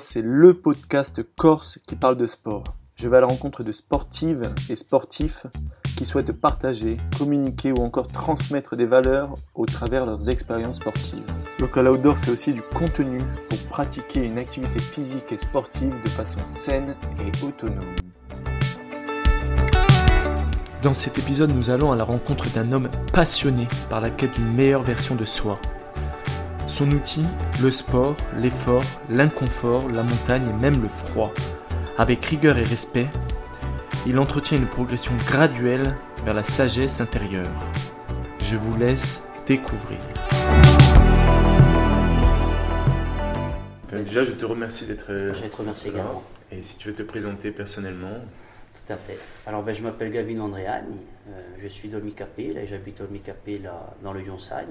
C'est le podcast corse qui parle de sport. Je vais à la rencontre de sportives et sportifs qui souhaitent partager, communiquer ou encore transmettre des valeurs au travers leurs expériences sportives. Local Outdoor, c'est aussi du contenu pour pratiquer une activité physique et sportive de façon saine et autonome. Dans cet épisode, nous allons à la rencontre d'un homme passionné par la quête d'une meilleure version de soi. Son outil, le sport, l'effort, l'inconfort, la montagne et même le froid. Avec rigueur et respect, il entretient une progression graduelle vers la sagesse intérieure. Je vous laisse découvrir. Déjà, je te remercie d'être. Je te remercie également. Et si tu veux te présenter personnellement tout à fait. Alors, ben, je m'appelle Gavin Andréani, euh, je suis d'Olmicapé, et j'habite Olmicapé, là, dans le Yonsagne.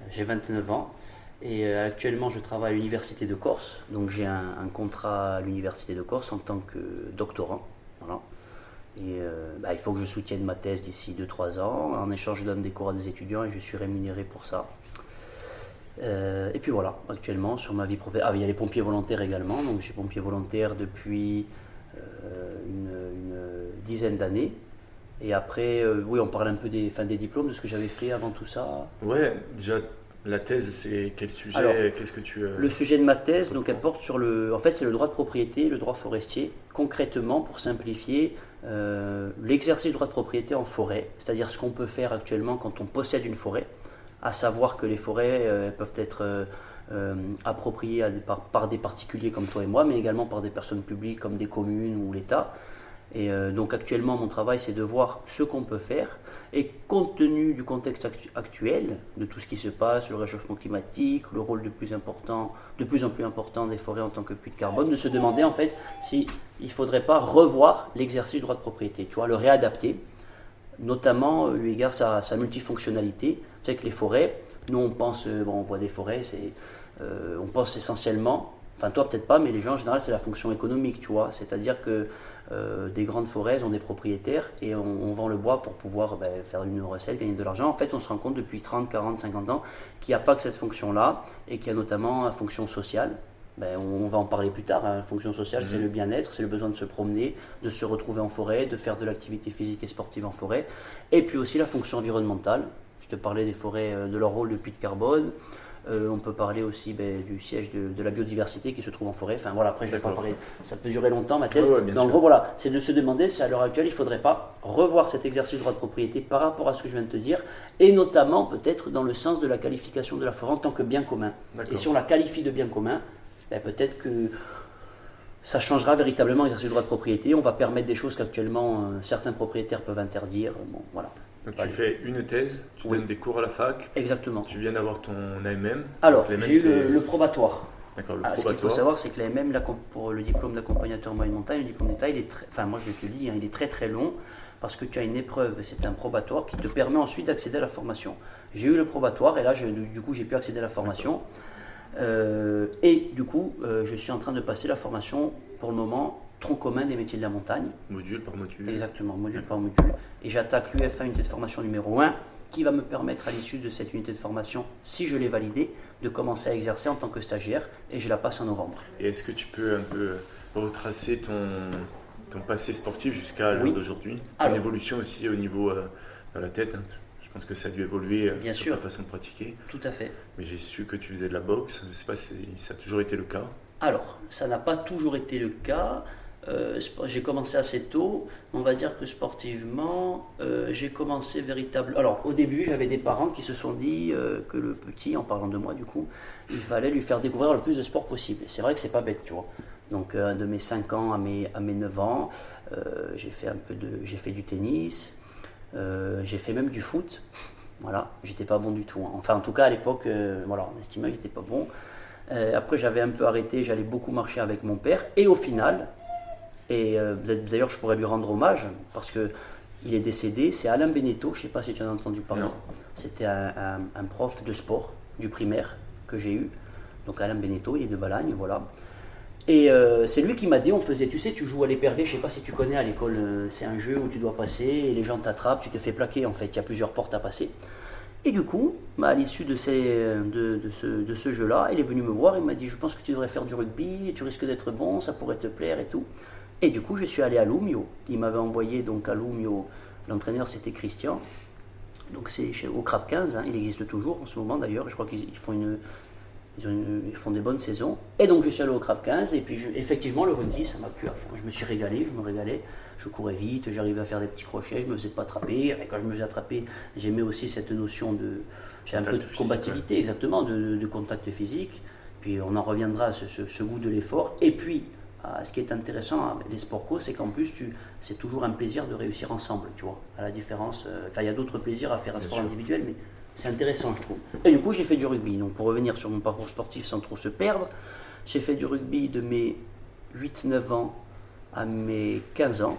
Euh, j'ai 29 ans et euh, actuellement je travaille à l'Université de Corse. Donc, j'ai un, contrat à l'Université de Corse en tant que doctorant. Voilà. Et ben, il faut que je soutienne ma thèse d'ici 2-3 ans. En échange, je donne des cours à des étudiants et je suis rémunéré pour ça. et puis voilà, actuellement sur ma vie professionnelle. Ah, il y a les pompiers volontaires également. Donc, je suis pompier volontaire depuis une, dizaine d'années. Et après, euh, oui, on parle un peu des, fin, des diplômes, de ce que j'avais fait avant tout ça. Ouais, déjà, la thèse, c'est quel sujet Qu'est-ce que tu... Euh, le sujet de ma thèse, donc, elle porte sur le... En fait, c'est le droit de propriété, le droit forestier. Concrètement, pour simplifier, euh, l'exercice du droit de propriété en forêt, c'est-à-dire ce qu'on peut faire actuellement quand on possède une forêt, à savoir que les forêts peuvent être appropriées par, par, des particuliers comme toi et moi, mais également par des personnes publiques comme des communes ou l'État. Et euh, donc actuellement, mon travail, c'est de voir ce qu'on peut faire. Et compte tenu du contexte actuel, de tout ce qui se passe, le réchauffement climatique, le rôle de plus, important, de plus en plus important des forêts en tant que puits de carbone, de se demander en fait s'il ne faudrait pas revoir l'exercice du droit de propriété, tu vois, le réadapter, notamment euh, eu égard à sa, multifonctionnalité. Tu sais que les forêts, nous on pense, euh, bon, on voit des forêts, c'est, on pense essentiellement, enfin toi peut-être pas, mais les gens en général c'est la fonction économique, tu vois, c'est-à-dire que euh, des grandes forêts ont des propriétaires et on, vend le bois pour pouvoir ben, faire une recette, gagner de l'argent. En fait, on se rend compte depuis 30, 40, 50 ans qu'il n'y a pas que cette fonction-là et qu'il y a notamment la fonction sociale. Ben, on, va en parler plus tard. Hein. La fonction sociale, c'est mhm. le bien-être, c'est le besoin de se promener, de se retrouver en forêt, de faire de l'activité physique et sportive en forêt. Et puis aussi la fonction environnementale. Je te parlais des forêts, euh, de leur rôle de puits de carbone. Euh, on peut parler aussi ben, du siège de, la biodiversité qui se trouve en forêt. Enfin voilà, après je vais pas parler, ça peut durer longtemps ma thèse. en gros voilà, c'est de se demander si à l'heure actuelle il ne faudrait pas revoir cet exercice de droit de propriété par rapport à ce que je viens de te dire, et notamment peut-être dans le sens de la qualification de la forêt en tant que bien commun. Et si on la qualifie de bien commun, ben, peut-être que ça changera véritablement l'exercice du droit de propriété. On va permettre des choses qu'actuellement euh, certains propriétaires peuvent interdire. Bon, voilà. Donc tu fais une thèse, tu donnes des cours à la fac. Exactement. Tu viens d'avoir ton AMM. Alors, j'ai eu le, probatoire. D'accord, le probatoire. Ce qu'il faut savoir, c'est que l'AMM, pour le diplôme d'accompagnateur moyenne montagne, le diplôme d'État, il est très, enfin moi je te le dis, hein, il est très très long parce que tu as une épreuve, c'est un probatoire qui te permet ensuite d'accéder à la formation. J'ai eu le probatoire et là, du coup, j'ai pu accéder à la formation. Euh, et du coup, euh, je suis en train de passer la formation pour le moment tronc commun des métiers de la montagne. Module par module. Exactement, module par module. Et j'attaque l'UFA unité de formation numéro 1 qui va me permettre à l'issue de cette unité de formation, si je l'ai validée, de commencer à exercer en tant que stagiaire et je la passe en novembre. Et est-ce que tu peux un peu retracer ton, ton passé sportif jusqu'à l'heure d'aujourd'hui? Ton évolution aussi au niveau euh, de la tête hein. Je pense que ça a dû évoluer euh, Bien sur sûr. ta façon de pratiquer. Tout à fait. Mais j'ai su que tu faisais de la boxe. Je ne sais pas si ça a toujours été le cas. Alors, ça n'a pas toujours été le cas. Euh, j'ai commencé assez tôt. On va dire que sportivement, euh, j'ai commencé véritablement. Alors, au début, j'avais des parents qui se sont dit euh, que le petit, en parlant de moi, du coup, il fallait lui faire découvrir le plus de sport possible. c'est vrai que c'est pas bête, tu vois. Donc, de mes 5 ans à mes, à mes 9 ans, j'ai fait un peu de, j'ai fait du tennis, j'ai fait même du foot. Voilà, j'étais pas bon du tout. Hein. Enfin, en tout cas, à l'époque, voilà, on estimait que j'étais pas bon. après, j'avais un peu arrêté, j'allais beaucoup marcher avec mon père. Et au final, et euh, d'ailleurs, je pourrais lui rendre hommage parce que il est décédé. C'est Alain Beneteau, je ne sais pas si tu en as entendu parler. C'était un, prof de sport du primaire que j'ai eu. Donc Alain Beneteau, il est de Balagne, voilà. Et euh, c'est lui qui m'a dit, on faisait, tu sais, tu joues à l'épervier, je sais pas si tu connais à l'école, euh, c'est un jeu où tu dois passer et les gens t'attrapent, tu te fais plaquer en fait, il y a plusieurs portes à passer. Et du coup, bah, à l'issue de, ces, de, de ce, de ce jeu-là, il est venu me voir, il m'a dit, je pense que tu devrais faire du rugby, tu risques d'être bon, ça pourrait te plaire et tout. Et du coup, je suis allé à Lumio. Il m'avait envoyé donc à Lumio, l'entraîneur c'était Christian. Donc c'est au Crab 15, hein. il existe toujours en ce moment d'ailleurs, je crois qu'ils font une, ils, font des bonnes saisons. Et donc je suis allé au Crab 15 et puis effectivement le rugby ça m'a plu à fond. Je me suis régalé, je me régalais. Je courais vite, j'arrivais à faire des petits crochets, je me faisais pas attraper. Et quand je me faisais attraper, j'aimais aussi cette notion de, j'ai un peu de combativité, exactement, de, contact physique. Puis on en reviendra à ce, goût de l'effort. Et puis, ce qui est intéressant avec les sports co, c'est qu'en plus, c'est toujours un plaisir de réussir ensemble, tu vois. À la différence, euh, enfin, il y a d'autres plaisirs à faire un sport individuel, mais c'est intéressant, je trouve. Et du coup, j'ai fait du rugby. Donc, pour revenir sur mon parcours sportif sans trop se perdre, j'ai fait du rugby de mes 8-9 ans à mes 15 ans,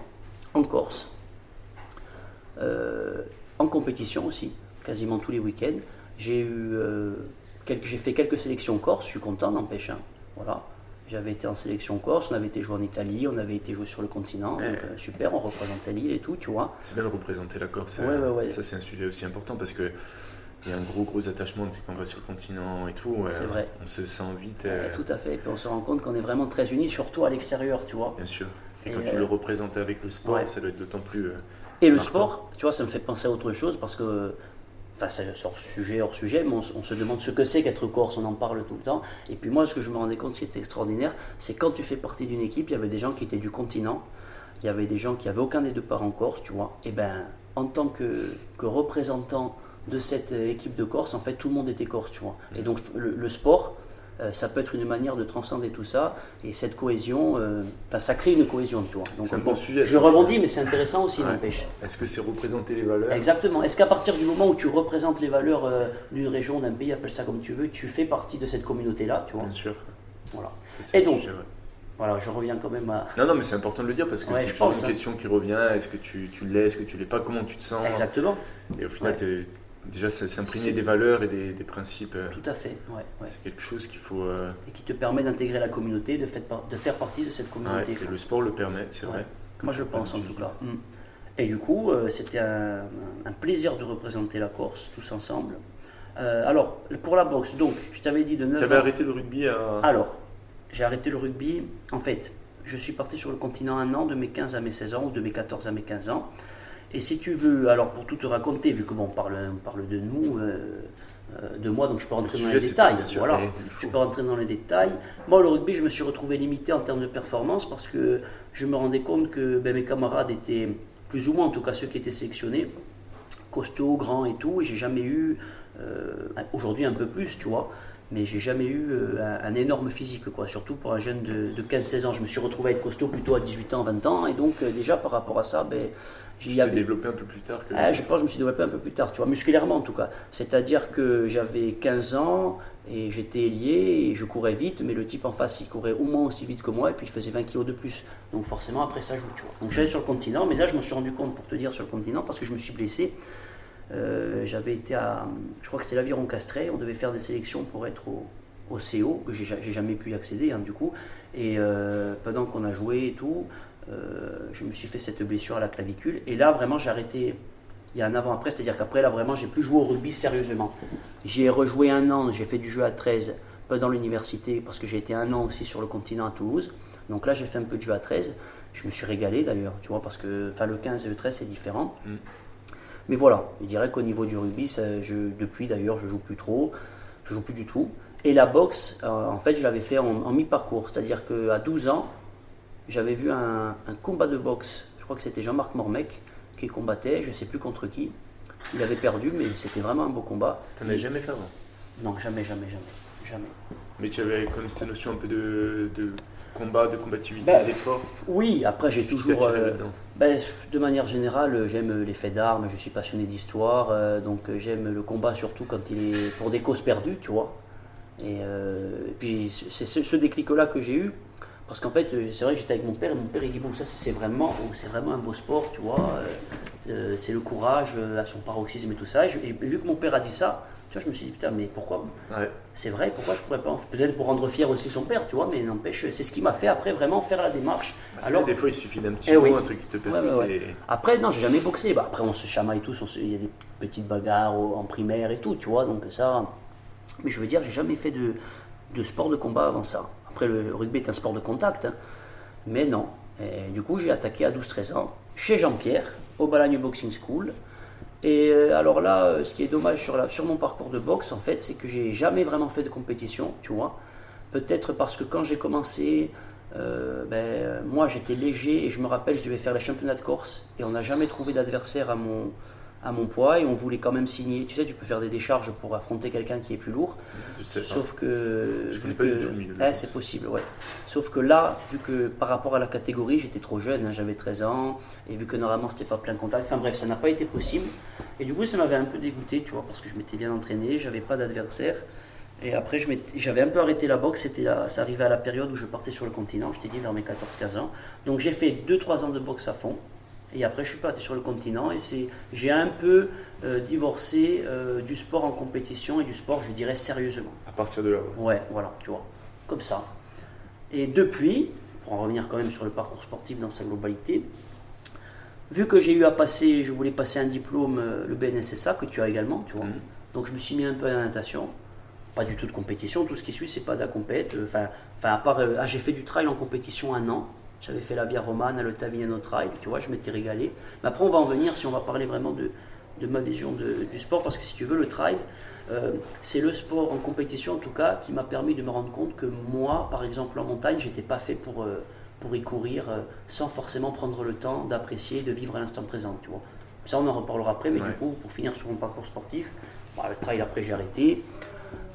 en Corse, euh, en compétition aussi, quasiment tous les week-ends. J'ai eu euh, j'ai fait quelques sélections corse, je suis content, n'empêche. Hein. Voilà. J'avais été en sélection corse, on avait été joué en Italie, on avait été joué sur le continent. Euh, super, on représentait l'île et tout, tu vois. C'est bien de représenter la Corse. Ouais, Ça, c'est un sujet aussi important parce que il y a un gros gros attachement quand on va sur le continent et tout. c'est vrai. On se sent vite. tout à fait. Et puis on se rend compte qu'on est vraiment très unis, surtout à l'extérieur, tu vois. Bien sûr. Et, quand tu le représentes avec le sport, ça doit être d'autant plus. et le sport, tu vois, ça me fait penser à autre chose parce que c'est hors sujet, hors sujet, mais on, se demande ce que c'est qu'être corse, on en parle tout le temps. Et puis moi, ce que je me rendais compte, qui était extraordinaire, c'est quand tu fais partie d'une équipe, il y avait des gens qui étaient du continent, il y avait des gens qui avaient aucun des deux parents corse, tu vois. Et ben, en tant que, que représentant de cette équipe de Corse, en fait, tout le monde était corse, tu vois. Et donc, le sport, euh, ça peut être une manière de transcender tout ça. Et cette cohésion, euh, enfin, ça crée une cohésion, tu vois. C'est un bon sujet. Je rebondis, mais c'est intéressant aussi, n'empêche. Est-ce que c'est représenter les valeurs? Exactement. Est-ce qu'à partir du moment où tu représentes les valeurs euh, d'une région, d'un pays, appelle ça comme tu veux, tu fais partie de cette communauté-là, tu vois? Bien sûr. Voilà. Et donc, voilà, je reviens quand même à. Non, non, mais c'est important de le dire parce que c'est toujours une hein. question qui revient. Est-ce que tu, tu l'es, est-ce que tu l'es pas? Comment tu te sens? Exactement. Et au final, tu déjà s'imprégner des valeurs et des, principes. Euh, Tout à fait, ouais, C'est quelque chose qu'il faut. Euh, et qui te permet d'intégrer la communauté, de, de, faire partie de cette communauté. et le sport le permet, c'est vrai. Moi je pense en tout cas. Mm. Et du coup, euh, c'était un, plaisir de représenter la Corse tous ensemble. alors, pour la boxe, donc, je t'avais dit de 9 Tu avais arrêté le rugby à. Alors, j'ai arrêté le rugby. En fait, je suis parti sur le continent un an, de mes 15 à mes 16 ans, ou de mes 14 à mes 15 ans. Et si tu veux, alors pour tout te raconter, vu que bon, on parle, parle de nous, euh, euh, de moi, donc je peux rentrer dans les détails. voilà, je peux rentrer dans les détails. Moi, le rugby, je me suis retrouvé limité en termes de performance parce que je me rendais compte que ben, mes camarades étaient plus ou moins, en tout cas ceux qui étaient sélectionnés, costauds, grands et tout, et j'ai jamais eu, euh, aujourd'hui un peu plus, tu vois, mais j'ai jamais eu un, énorme physique, quoi. Surtout pour un jeune de, 15-16 ans. Je me suis retrouvé à être costaud plutôt à 18 ans, 20 ans, et donc déjà par rapport à ça, ben, J'y avais développé un peu plus tard que ah, Je pense que je me suis développé un peu plus tard, tu vois, musculairement en tout cas. C'est-à-dire que j'avais 15 ans et j'étais lié et je courais vite, mais le type en face il courait au moins aussi vite que moi et puis il faisait 20 kilos de plus. Donc forcément après ça joue, tu vois. Donc j'allais sur le continent, mais là je me suis rendu compte pour te dire sur le continent parce que je me suis blessé. Euh, j'avais été à, je crois que c'était l'Aviron Castré, on devait faire des sélections pour être au, au CO, que j'ai jamais pu y accéder hein, du coup. Et euh, pendant qu'on a joué et tout, euh, je me suis fait cette blessure à la clavicule. Et là, vraiment, j'ai arrêté il y a un avant-après, c'est-à-dire qu'après, là, vraiment, j'ai plus joué au rugby sérieusement. J'ai rejoué un an, j'ai fait du jeu à 13 dans l'université, parce que j'ai été un an aussi sur le continent à Toulouse. Donc là, j'ai fait un peu de jeu à 13. Je me suis régalé d'ailleurs, tu vois, parce que le 15 et le 13, c'est différent. Mm. Mais voilà, je dirais qu'au niveau du rugby, je, depuis d'ailleurs, je joue plus trop, je joue plus du tout. Et la boxe, euh, en fait, je l'avais fait en, en mi-parcours, c'est-à-dire qu'à 12 ans, j'avais vu un, combat de boxe, je crois que c'était Jean-Marc Mormec qui combattait, je ne sais plus contre qui. Il avait perdu, mais c'était vraiment un beau combat. Tu n'en as jamais fait avant? Non, jamais, jamais, jamais. Jamais. Mais tu avais comme cette notion un peu de, combat, de combativité, ben, d'effort Oui, après j'ai toujours. Euh, ben, de manière générale, j'aime les faits d'armes, je suis passionné d'histoire, euh, donc euh, j'aime le combat surtout quand il est pour des causes perdues, tu vois. Et, puis c'est ce déclic-là que j'ai eu parce qu'en fait, euh, c'est vrai que j'étais avec mon père et mon père il dit Bon, ça c'est vraiment, c'est vraiment un beau sport, tu vois, euh, euh, c'est le courage à son paroxysme et tout ça. Et, vu que mon père a dit ça, Tu vois, je me suis dit, putain, mais pourquoi Ouais. C'est vrai, pourquoi je pourrais pas Peut-être pour rendre fier aussi son père, tu vois, mais n'empêche, c'est ce qui m'a fait après vraiment faire la démarche. Après, Alors, des fois, il suffit d'un petit Eh mot, oui. un truc qui te pète Ouais, et- Après, non, j'ai jamais boxé. Bah, après, on se chamaille tous, se- il y a des petites bagarres en primaire et tout, tu vois, donc ça. Mais je veux dire, j'ai jamais fait de, de sport de combat avant ça. Après, le rugby est un sport de contact, hein. mais non. Et du coup, j'ai attaqué à 12-13 ans chez Jean-Pierre, au Balagne Boxing School. Et euh, alors là, euh, ce qui est dommage sur, mon parcours de boxe, en fait, c'est que j'ai jamais vraiment fait de compétition, tu vois. Peut-être parce que quand j'ai commencé, euh, ben, moi j'étais léger et je me rappelle, je devais faire les championnats de Corse et on n'a jamais trouvé d'adversaire à mon, à mon poids et on voulait quand même signer. Tu sais, tu peux faire des décharges pour affronter quelqu'un qui est plus lourd. Je sais pas. Sauf que. Je pas que- Ouais, la c'est possible, ouais. Sauf que là, vu que par rapport à la catégorie, j'étais trop jeune, hein, j'avais 13 ans, et vu que normalement c'était pas plein contact, enfin bref, ça n'a pas été possible. Et du coup, ça m'avait un peu dégoûté, tu vois, parce que je m'étais bien entraîné, j'avais pas d'adversaire. Et après, je j'avais un peu arrêté la boxe, c'était là, ça arrivait à la période où je partais sur le continent, je t'ai dit vers mes 14-15 ans. Donc j'ai fait 2-3 ans de boxe à fond. Et après, je suis parti sur le continent et c'est, j'ai un peu euh, divorcé euh, du sport en compétition et du sport, je dirais, sérieusement. À partir de là, ouais. Ouais, voilà, tu vois, comme ça. Et depuis, pour en revenir quand même sur le parcours sportif dans sa globalité, vu que j'ai eu à passer, je voulais passer un diplôme, euh, le BNSSA, que tu as également, tu vois. Mhm. Donc je me suis mis un peu à la natation. Pas du tout de compétition, tout ce qui suit, c'est pas de la compète. Enfin, enfin à part, ah, j'ai fait du trail en compétition un an. J'avais fait la Via Romana, le Tavignano Trail, tu vois, je m'étais régalé. Mais après, on va en venir si on va parler vraiment de, de ma vision de- du sport, parce que si tu veux, le trail, euh, c'est le sport en compétition en tout cas qui m'a permis de me rendre compte que moi, par exemple en montagne, j'étais pas fait pour, euh, pour y courir euh, sans forcément prendre le temps d'apprécier, de vivre à l'instant présent, tu vois. Ça, on en reparlera après, mais Ouais. du coup, pour finir sur mon parcours sportif, bah, le trail après j'ai arrêté.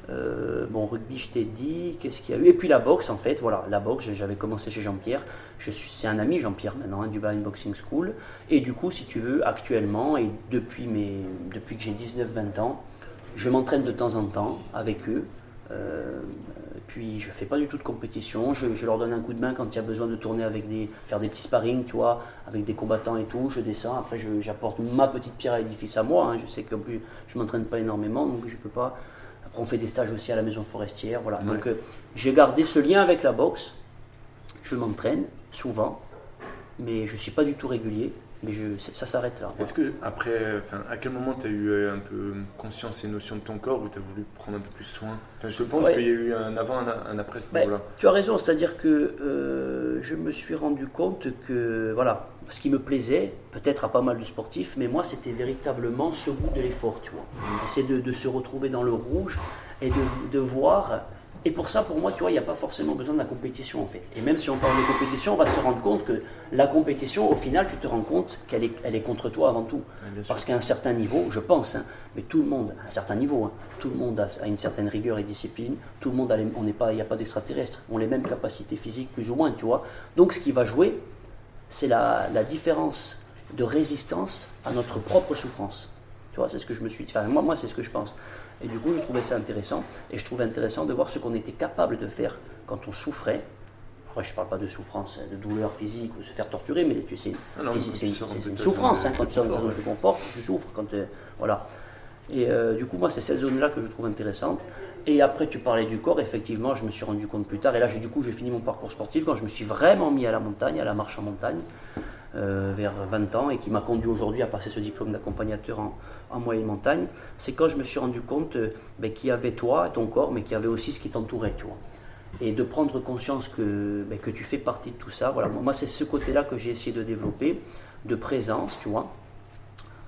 Euh, bon, rugby, je t'ai dit. Qu'est-ce qu'il y a eu? Et puis la boxe, en fait, voilà, la boxe, j'avais commencé chez Jean-Pierre. C'est un ami Jean-Pierre maintenant, du Bahrain Boxing School. Et du coup, si tu veux, actuellement et depuis que j'ai 19-20 ans, je m'entraîne de temps en temps avec eux. Euh, puis je fais pas du tout de compétition. Je, leur donne un coup de main quand il y a besoin de tourner avec des, faire des petits sparring, tu vois, avec des combattants et tout. Je descends. Après, j'apporte ma petite pierre à l'édifice à moi. hein. Je sais qu'en plus, je m'entraîne pas énormément, donc je peux pas. Après, on fait des stages aussi à la maison forestière, voilà. Donc, euh, j'ai gardé ce lien avec la boxe. Je m'entraîne souvent, mais je suis pas du tout régulier. Mais je, ça s'arrête là. Est-ce que, après, enfin, à quel moment tu as eu euh, un peu conscience et notion de ton corps ou tu as voulu prendre un peu plus soin? Enfin, Je pense Ouais. qu'il y a eu un avant, un, un après ce Ben, niveau-là. tu as raison, c'est-à-dire que euh, je me suis rendu compte que, voilà, ce qui me plaisait, peut-être à pas mal de sportifs, mais moi c'était véritablement ce goût de l'effort, tu vois. C'est de, de se retrouver dans le rouge et de, de voir. Et pour ça, pour moi, tu vois, il n'y a pas forcément besoin de la compétition en fait. Et même si on parle de compétition, on va se rendre compte que la compétition, au final, tu te rends compte qu'elle est, elle est contre toi avant tout. Ouais. Parce qu'à un certain niveau, je pense, hein, mais tout le monde, à un certain niveau, hein, tout le monde a, a une certaine rigueur et discipline, tout le monde a les- on n'est pas, il n'y a pas d'extraterrestres, on a les mêmes capacités physiques plus ou moins, tu vois. Donc ce qui va jouer, c'est la, la différence de résistance à notre propre souffrance. Tu vois, c'est ce que je me suis dit. Enfin, moi, moi c'est ce que je pense. Et du coup, je trouvais ça intéressant. Et je trouvais intéressant de voir ce qu'on était capable de faire quand on souffrait. Après, je ne parle pas de souffrance, de douleur physique ou se faire torturer, mais c'est- une souffrance hein, quand tu ta confort, zone de confort, tu souffres. Quand, euh, voilà. Et euh, du coup, moi, c'est cette zone-là que je trouve intéressante. Et après, tu parlais du corps, effectivement, je me suis rendu compte plus tard. Et là, du coup, j'ai fini mon parcours sportif quand je me suis vraiment mis à la montagne, à la marche en montagne, euh, vers 20 ans, et qui m'a conduit aujourd'hui à passer ce diplôme d'accompagnateur en, en moyenne montagne. C'est quand je me suis rendu compte euh, ben, qu'il y avait toi, ton corps, mais qu'il y avait aussi ce qui t'entourait, tu vois. Et de prendre conscience que, ben, que tu fais partie de tout ça. Voilà, moi, c'est ce côté-là que j'ai essayé de développer, de présence, tu vois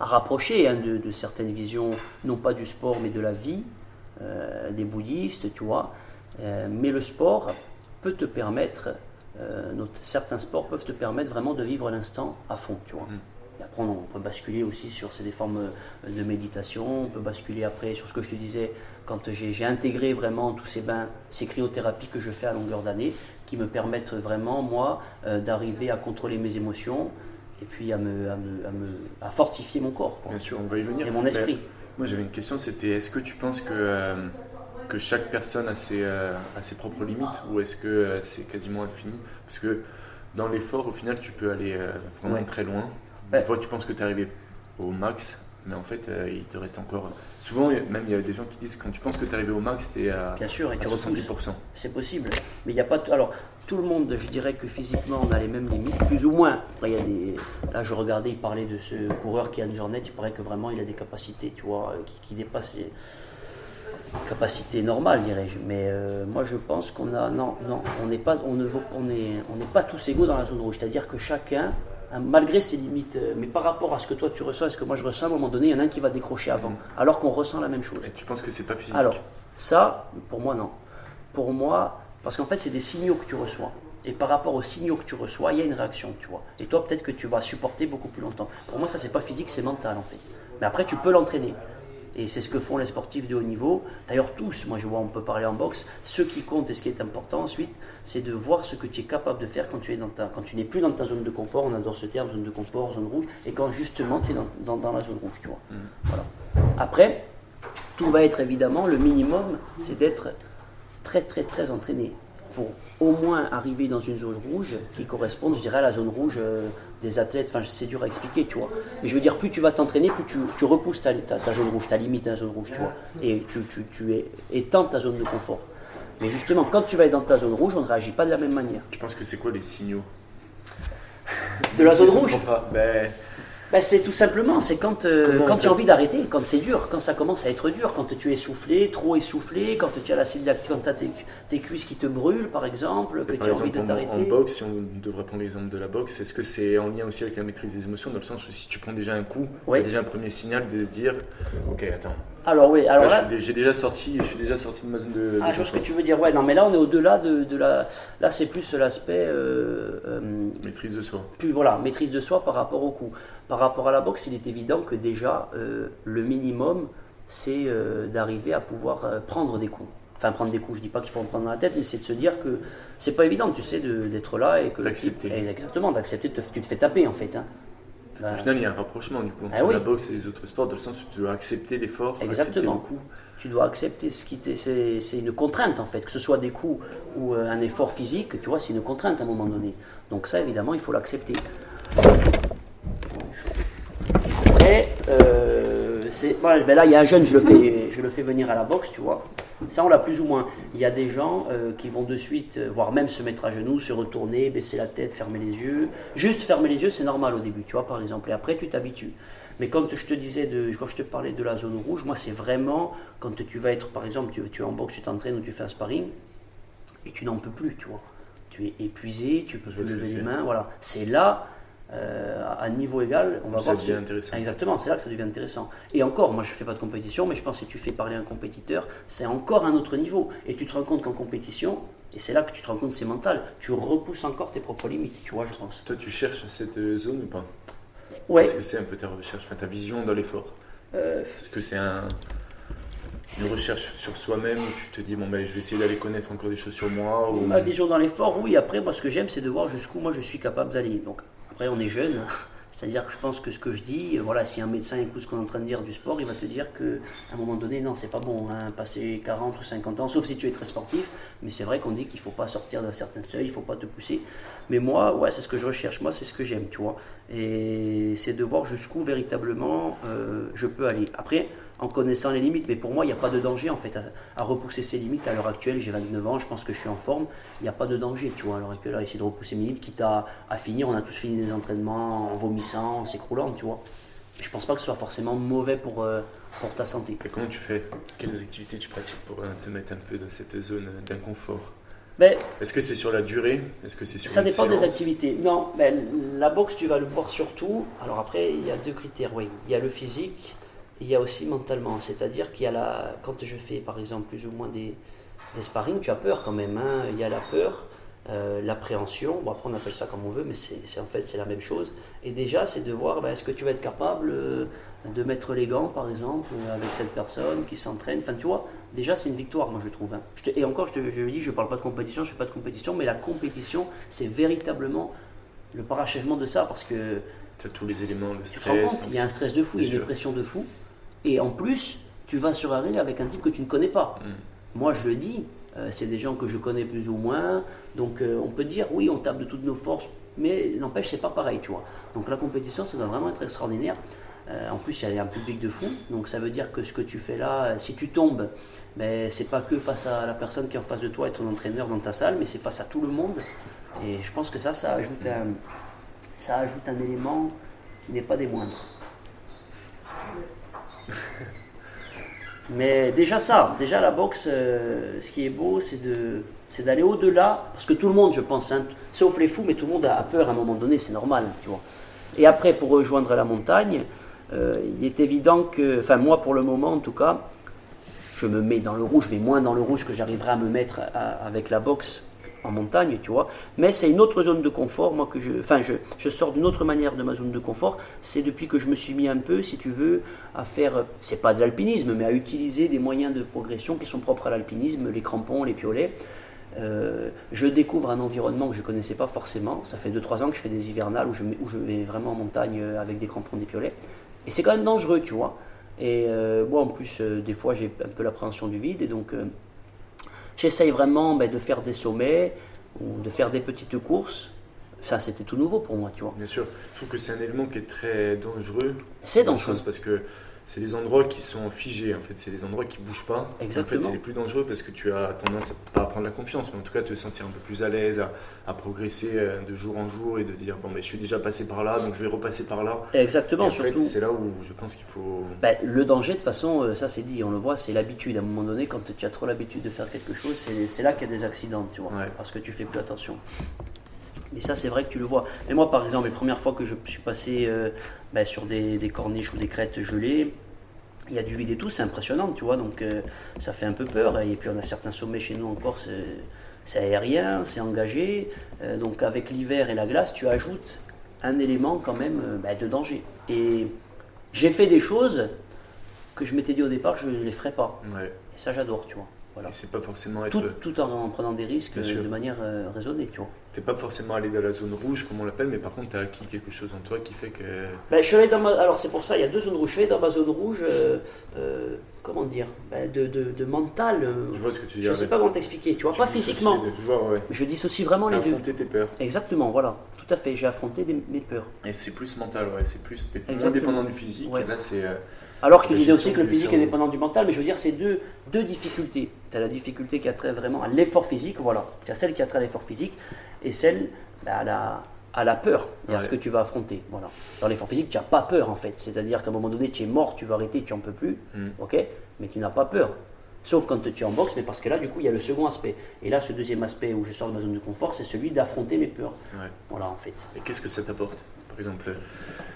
à rapprocher hein, de, certaines visions, non pas du sport, mais de la vie euh, des bouddhistes, tu vois. Euh, mais le sport peut te permettre, certains sports peuvent te permettre vraiment de vivre l'instant à fond, tu vois. Mm. Et après, on, on peut basculer aussi sur des formes euh, de méditation, on peut basculer après sur ce que je te disais, quand j'ai intégré vraiment tous ces bains, ces cryothérapies que je fais à longueur d'année, qui me permettent vraiment, moi, euh, d'arriver à contrôler mes émotions, et puis à, me, à, me, à, me- à fortifier mon corps quoi. Bien sûr, on va y venir. et mon esprit. moi, j'avais une question c'était est-ce que tu penses que, euh, que chaque personne a ses, euh, a ses propres limites ou est-ce que euh, c'est quasiment infini? Parce que dans l'effort, au final, tu peux aller euh, vraiment Ouais. très loin. Des fois, tu penses que tu es arrivé au max, mais en fait, euh, il te reste encore. Souvent, même il y a des gens qui disent quand tu penses que tu es arrivé au max, tu es à, Bien sûr, et à tu 70%. C'est possible. Mais il n'y a pas. t- Alors, tout le monde, je dirais que physiquement, on a les mêmes limites, plus ou moins. Après, il y a des. Là, je regardais, il parlait de ce coureur qui a une journée, il paraît que vraiment, il a des capacités, tu vois, euh, qui, qui dépassent les capacités normales, dirais-je. Mais euh, moi, je pense qu'on a. Non, non, on n'est pas, on ne vaut- on est, on n'est pas tous égaux dans la zone rouge. C'est-à-dire que chacun. Hein, Malgré ses limites, euh, mais par rapport à ce que toi tu ressens et ce que moi je ressens, à un moment donné, il y en a un qui va décrocher avant, alors qu'on ressent la même chose. Et tu penses que c'est pas physique Alors, ça, pour moi, non. Pour moi, parce qu'en fait, c'est des signaux que tu reçois. Et par rapport aux signaux que tu reçois, il y a une réaction, tu vois. Et toi, peut-être que tu vas supporter beaucoup plus longtemps. Pour moi, ça, c'est pas physique, c'est mental, en fait. Mais après, tu peux l'entraîner. Et c'est ce que font les sportifs de haut niveau. D'ailleurs, tous, moi je vois, on peut parler en boxe. Ce qui compte et ce qui est important ensuite, c'est de voir ce que tu es capable de faire quand tu es dans ta, quand tu n'es plus dans ta zone de confort. On adore ce terme, zone de confort, zone rouge. Et quand justement tu es dans, dans- dans la zone rouge, tu vois. Voilà. Après, tout va être évidemment, le minimum, c'est d'être très très très entraîné pour au moins arriver dans une zone rouge qui corresponde, je dirais, à la zone rouge euh, des athlètes. Enfin, c'est dur à expliquer, tu vois. Mais je veux dire, plus tu vas t'entraîner, plus tu, tu repousses ta, ta, ta zone rouge, ta limite à la zone rouge, tu vois. Et tu, tu, étends ta zone de confort. Mais justement, quand tu vas être dans ta zone rouge, on ne réagit pas de la même manière. Tu penses que c'est quoi les signaux? De la zone rouge? Ben, Ben, c'est tout simplement, c'est quand, euh, quand tu as envie d'arrêter, quand c'est dur, quand ça commence à être dur, quand tu es essoufflé, trop essoufflé, quand tu as lactique, quand as tes, tes cuisses qui te brûlent par exemple, que par tu as envie de en, en t'arrêter. boxe, si on devrait prendre l'exemple de la boxe, est-ce que c'est en lien aussi avec la maîtrise des émotions, dans le sens où si tu prends déjà un coup, Oui. déjà un premier signal de se dire, ok, attends, Alors oui, alors là, j'ai déjà sorti, je suis déjà sorti de ma zone de. ah, je vois ce que tu veux dire, ouais, non, mais là on est au-delà de, de la. Là c'est plus l'aspect. euh, euh, Maîtrise de soi. plus voilà, maîtrise de soi par rapport au coup. Par rapport à la boxe, il est évident que déjà, euh, le minimum, c'est d'arriver à pouvoir prendre des coups. Enfin, prendre des coups, je dis pas qu'il faut en prendre dans la tête, mais c'est de se dire que c'est pas évident, tu sais, d'être là et que. D'accepter. Exactement, d'accepter, tu te fais taper en fait. hein. Ben, Au final, il y a un rapprochement du coup entre Ah oui. la boxe et les autres sports, dans le sens où tu dois accepter l'effort, accepter Exactement. le coup. tu dois accepter ce qui t'est. C'est c'est une contrainte en fait, que ce soit des coups ou euh, un effort physique, tu vois, c'est une contrainte à un moment donné. Donc, ça évidemment, il faut l'accepter. Après, euh, ben là, il y a un jeune, je le, fais, je le fais venir à la boxe, tu vois. Ça, on l'a plus ou moins. Il y a des gens euh, qui vont de suite, euh, voire même se mettre à genoux, se retourner, baisser la tête, fermer les yeux. Juste fermer les yeux, c'est normal au début, tu vois, par exemple. Et après, tu t'habitues. Mais quand je te disais, de, quand je te parlais de la zone rouge, moi, c'est vraiment quand tu vas être, par exemple, tu, tu es en boxe, tu t'entraînes ou tu fais un sparring, et tu n'en peux plus, tu vois. Tu es épuisé, tu peux que lever les mains, voilà. C'est là, euh, à niveau égal, on va Ça voir. devient intéressant. Exactement, c'est là que ça devient intéressant. Et encore, moi je fais pas de compétition, mais je pense que si tu fais parler un compétiteur, c'est encore un autre niveau. Et tu te rends compte qu'en compétition, et c'est là que tu te rends compte que c'est mental, tu repousses encore tes propres limites, tu vois, je pense. Toi, tu cherches cette euh, zone ou pas? Ouais, Est-ce que c'est un peu ta recherche, enfin ta vision dans l'effort euh, Est-ce que c'est un, une recherche sur soi-même où tu te dis, bon, ben, je vais essayer d'aller connaître encore des choses sur moi ou... ma vision dans l'effort, oui, après, moi ce que j'aime, c'est de voir jusqu'où moi je suis capable d'aller. Donc, après, on est jeune. C'est-à-dire que je pense que ce que je dis, euh, voilà, si un médecin écoute ce qu'on est en train de dire du sport, il va te dire que à un moment donné, non, c'est pas bon, hein, passer 40 ou 50 ans, sauf si tu es très sportif, mais c'est vrai qu'on dit qu'il faut pas sortir d'un certain seuil, il faut pas te pousser. Mais moi, ouais, c'est ce que je recherche, moi, c'est ce que j'aime, tu vois. Et c'est de voir jusqu'où véritablement euh, je peux aller. Après, en connaissant les limites, mais pour moi, il n'y a pas de danger en fait à, à repousser ses limites. À l'heure actuelle, j'ai 29 ans, je pense que je suis en forme. Il n'y a pas de danger, tu vois, à l'heure actuelle, à essayer de repousser mes limites, quitte à, à finir. On a tous fini des entraînements en vomissant, en s'écroulant, tu vois. Je pense pas que ce soit forcément mauvais pour, euh, pour ta santé. Et comment tu fais? Quelles activités tu pratiques pour euh, te mettre un peu dans cette zone d'inconfort? Mais Est-ce que c'est sur la durée? Est-ce que c'est sur Ça dépend des activités. Non, mais la boxe, tu vas le voir surtout. Alors après, il y a deux critères, oui. Il y a le physique, il y a aussi mentalement. C'est-à-dire qu'il y a la... Quand je fais, par exemple, plus ou moins des, des sparring, tu as peur quand même. hein. Il y a la peur, euh, l'appréhension. Bon, après, on appelle ça comme on veut, mais c'est c'est- en fait, c'est la même chose. Et déjà, c'est de voir, ben, est-ce que tu vas être capable euh, de mettre les gants, par exemple, euh, avec cette personne qui s'entraîne. Enfin, tu vois, déjà, c'est une victoire, moi, je trouve. hein. Je te- et encore, je te je le dis, je ne parle pas de compétition, je ne fais pas de compétition, mais la compétition, c'est véritablement le parachèvement de ça, parce que Tu as tous les éléments, le stress. il y a un stress de fou, il y a une sûr. pression de fou, et en plus, tu vas sur un ring avec un type que tu ne connais pas. Mm. Moi, je le dis, euh, c'est des gens que je connais plus ou moins, donc euh, on peut dire, oui, on tape de toutes nos forces, mais n'empêche, c'est pas pareil, tu vois. Donc la compétition, ça doit vraiment être extraordinaire. Euh, en plus, il y a un public de fou. Donc ça veut dire que ce que tu fais là, si tu tombes, ben, c'est pas que face à la personne qui est en face de toi et ton entraîneur dans ta salle, mais c'est face à tout le monde. Et je pense que ça, ça ajoute un, ça ajoute un élément qui n'est pas des moindres. Mais déjà ça, déjà la boxe, euh, ce qui est beau, c'est de, d'aller au-delà, parce que tout le monde, je pense, hein, sauf les fous, mais tout le monde a peur à un moment donné, c'est normal, tu vois. Et après, pour rejoindre la montagne, euh, il est évident que, enfin moi pour le moment en tout cas, je me mets dans le rouge, mais moins dans le rouge que j'arriverai à me mettre avec la boxe en montagne, tu vois. Mais c'est une autre zone de confort, moi, que je. Enfin, je, je sors d'une autre manière de ma zone de confort. C'est depuis que je me suis mis un peu, si tu veux, à faire. C'est pas de l'alpinisme, mais à utiliser des moyens de progression qui sont propres à l'alpinisme, les crampons, les piolets. Euh, je découvre un environnement que je ne connaissais pas forcément. Ça fait 2-3 ans que je fais des hivernales où je, vais vraiment en montagne euh, avec des crampons, des piolets. Et c'est quand même dangereux, tu vois. Et euh, moi, en plus, des fois, j'ai un peu l'appréhension du vide. Et donc, J'essaye vraiment ben, de faire des sommets ou de faire des petites courses. Ça, c'était tout nouveau pour moi, tu vois. Bien sûr. Je trouve que c'est un élément qui est très dangereux. C'est dangereux. Parce que c'est des endroits qui sont figés en fait, c'est des endroits qui bougent pas. Exactement. En fait, c'est les plus dangereux parce que tu as tendance à pas prendre la confiance, mais en tout cas te sentir un peu plus à l'aise, à, progresser euh, de jour en jour et de dire bon mais je suis déjà passé par là, donc je vais repasser par là. Exactement, en surtout. c'est là où je pense qu'il faut. Ben, le danger de toute façon, euh, ça c'est dit, on le voit, c'est l'habitude. À un moment donné, quand tu as trop l'habitude de faire quelque chose, c'est là qu'il y a des accidents, tu vois, parce que tu fais plus attention. Mais ça, c'est vrai que tu le vois. Et moi, par exemple, les premières fois que je suis passé euh, ben, sur des, des corniches ou des crêtes gelées, il y a du vide et tout, c'est impressionnant, tu vois, donc euh, ça fait un peu peur. Et puis on a certains sommets chez nous encore, c'est aérien, c'est engagé. Euh, donc avec l'hiver et la glace, tu ajoutes un élément quand même bah, de danger. Et j'ai fait des choses que je m'étais dit au départ, je ne les ferais pas. Et ça, j'adore, tu vois. Voilà. c'est pas forcément être... tout, tout, en prenant des risques de manière raisonnée, tu vois t'es pas forcément allé dans la zone rouge, comme on l'appelle, mais par contre, tu as acquis quelque chose en toi qui fait que. Ben, je allé dans ma... Alors, c'est pour ça, il y a deux zones rouges. Je suis allé dans ma zone rouge, euh, euh, comment dire, ben, de, de, de, mental. Euh, je vois ce que tu dis. Je sais pas comment t'expliquer, tu vois, pas physiquement. Je, vois, ouais. je dissocie vraiment les deux. affronté tes peurs. Exactement, voilà, tout à fait. J'ai affronté mes peurs. Et c'est plus mental, ouais, c'est plus. T'es moins dépendant du physique, et là, c'est. Alors je te disais aussi que le physique est dépendant du mental, mais je veux dire, c'est deux, deux difficultés. Tu as la difficulté qui a trait vraiment à l'effort physique, voilà. Tu as celle qui a trait à l'effort physique, et celle bah, à, la, à la peur à ce que tu vas affronter. Voilà. Dans l'effort physique, tu n'as pas peur en fait. C'est-à-dire qu'à un moment donné, tu es mort, tu vas arrêter, tu n'en peux plus. Mm. ok? Mais tu n'as pas peur. Sauf quand tu es en boxe, mais parce que là, du coup, il y a le second aspect. Et là, ce deuxième aspect où je sors de ma zone de confort, c'est celui d'affronter mes peurs. Voilà, en fait. Et qu'est-ce que ça t'apporte? Exemple,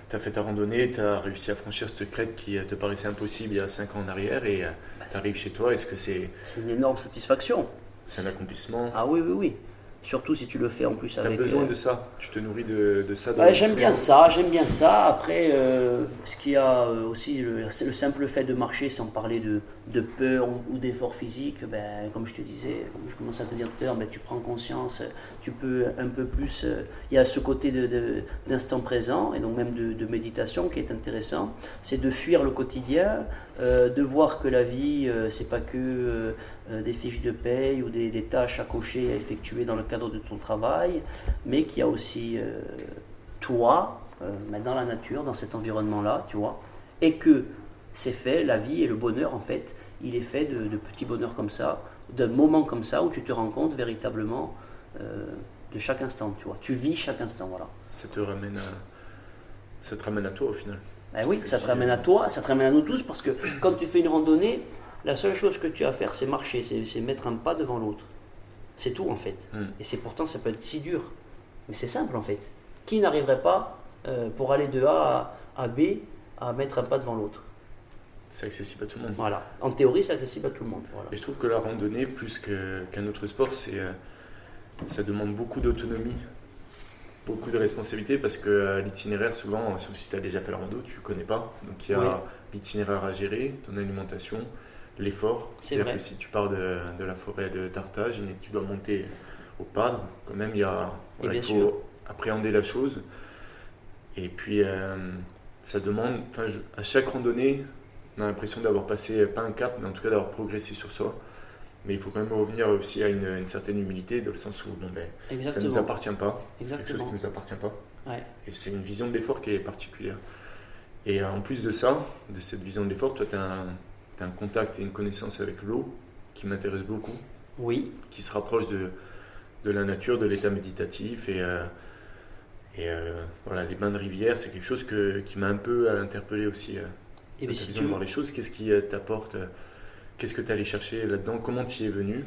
tu as fait ta randonnée, tu as réussi à franchir cette crête qui te paraissait impossible il y a 5 ans en arrière, et bah, tu arrives chez toi. Est-ce que c'est. C'est une énorme satisfaction. C'est un accomplissement? Ah oui, oui, oui. Surtout si tu le fais en plus avec. Tu as besoin euh, de ça Tu te nourris de, de ça bah, J'aime bien ça, j'aime bien ça. Après, euh, ce qu'il y a euh, aussi, le, le, simple fait de marcher sans parler de, de peur ou, d'effort physique, ben, comme je te disais, comme je commençais à te dire tout à l'heure, ben, tu prends conscience, tu peux un peu plus. il y a ce côté d'instant présent et donc même de, méditation qui est intéressant. C'est de fuir le quotidien, de voir que la vie, c'est pas que des fiches de paye ou des, tâches à cocher à effectuer dans le cadre de ton travail, mais qu'il y a aussi euh, toi, euh, dans la nature, dans cet environnement-là, tu vois, et que c'est fait, la vie et le bonheur, en fait, il est fait de, petits bonheurs comme ça, d'un moment comme ça où tu te rends compte véritablement de chaque instant, tu vois. Tu vis chaque instant, voilà. Ça te ramène à, ça te ramène à toi au final. Ben oui, ça te ramène à toi, ça te ramène à nous tous, parce que quand tu fais une randonnée, la seule chose que tu as à faire, c'est marcher, c'est mettre un pas devant l'autre. C'est tout en fait. Hmm. Et c'est pourtant, ça peut être si dur. Mais c'est simple en fait. Qui n'arriverait pas euh, pour aller de A à, B à mettre un pas devant l'autre? C'est accessible à tout le monde. Voilà. En théorie, c'est accessible à tout le monde. Et je trouve que la randonnée, plus qu'un autre sport, c'est euh, ça demande beaucoup d'autonomie, beaucoup de responsabilité parce que euh, l'itinéraire, souvent, sauf si tu as déjà fait la rando, tu ne connais pas. Donc il y a l'itinéraire à gérer, ton alimentation, l'effort. C'est-à-dire que si tu pars de, de, la forêt de Tartage et tu dois monter au Padre, quand même, il, y a, il faut appréhender la chose. Et puis, euh, ça demande, enfin, à chaque randonnée, on a l'impression d'avoir passé, pas un cap, mais en tout cas d'avoir progressé sur soi. Mais il faut quand même revenir aussi à une, certaine humilité, dans le sens où bon, ben, ça ne nous appartient pas. C'est quelque chose qui ne nous appartient pas. Et c'est une vision de l'effort qui est particulière. Et en plus de ça, de cette vision de l'effort, toi, tu as, un contact et une connaissance avec l'eau qui m'intéresse beaucoup. Oui. Qui se rapproche de, de la nature, de l'état méditatif. Et, euh, et euh, voilà, les bains de rivière, c'est quelque chose que, qui m'a un peu interpellé aussi. Euh, et ta vision de voir les choses, qu'est-ce qui t'apporte Qu'est-ce que tu es allé chercher là-dedans? Comment tu y es venu?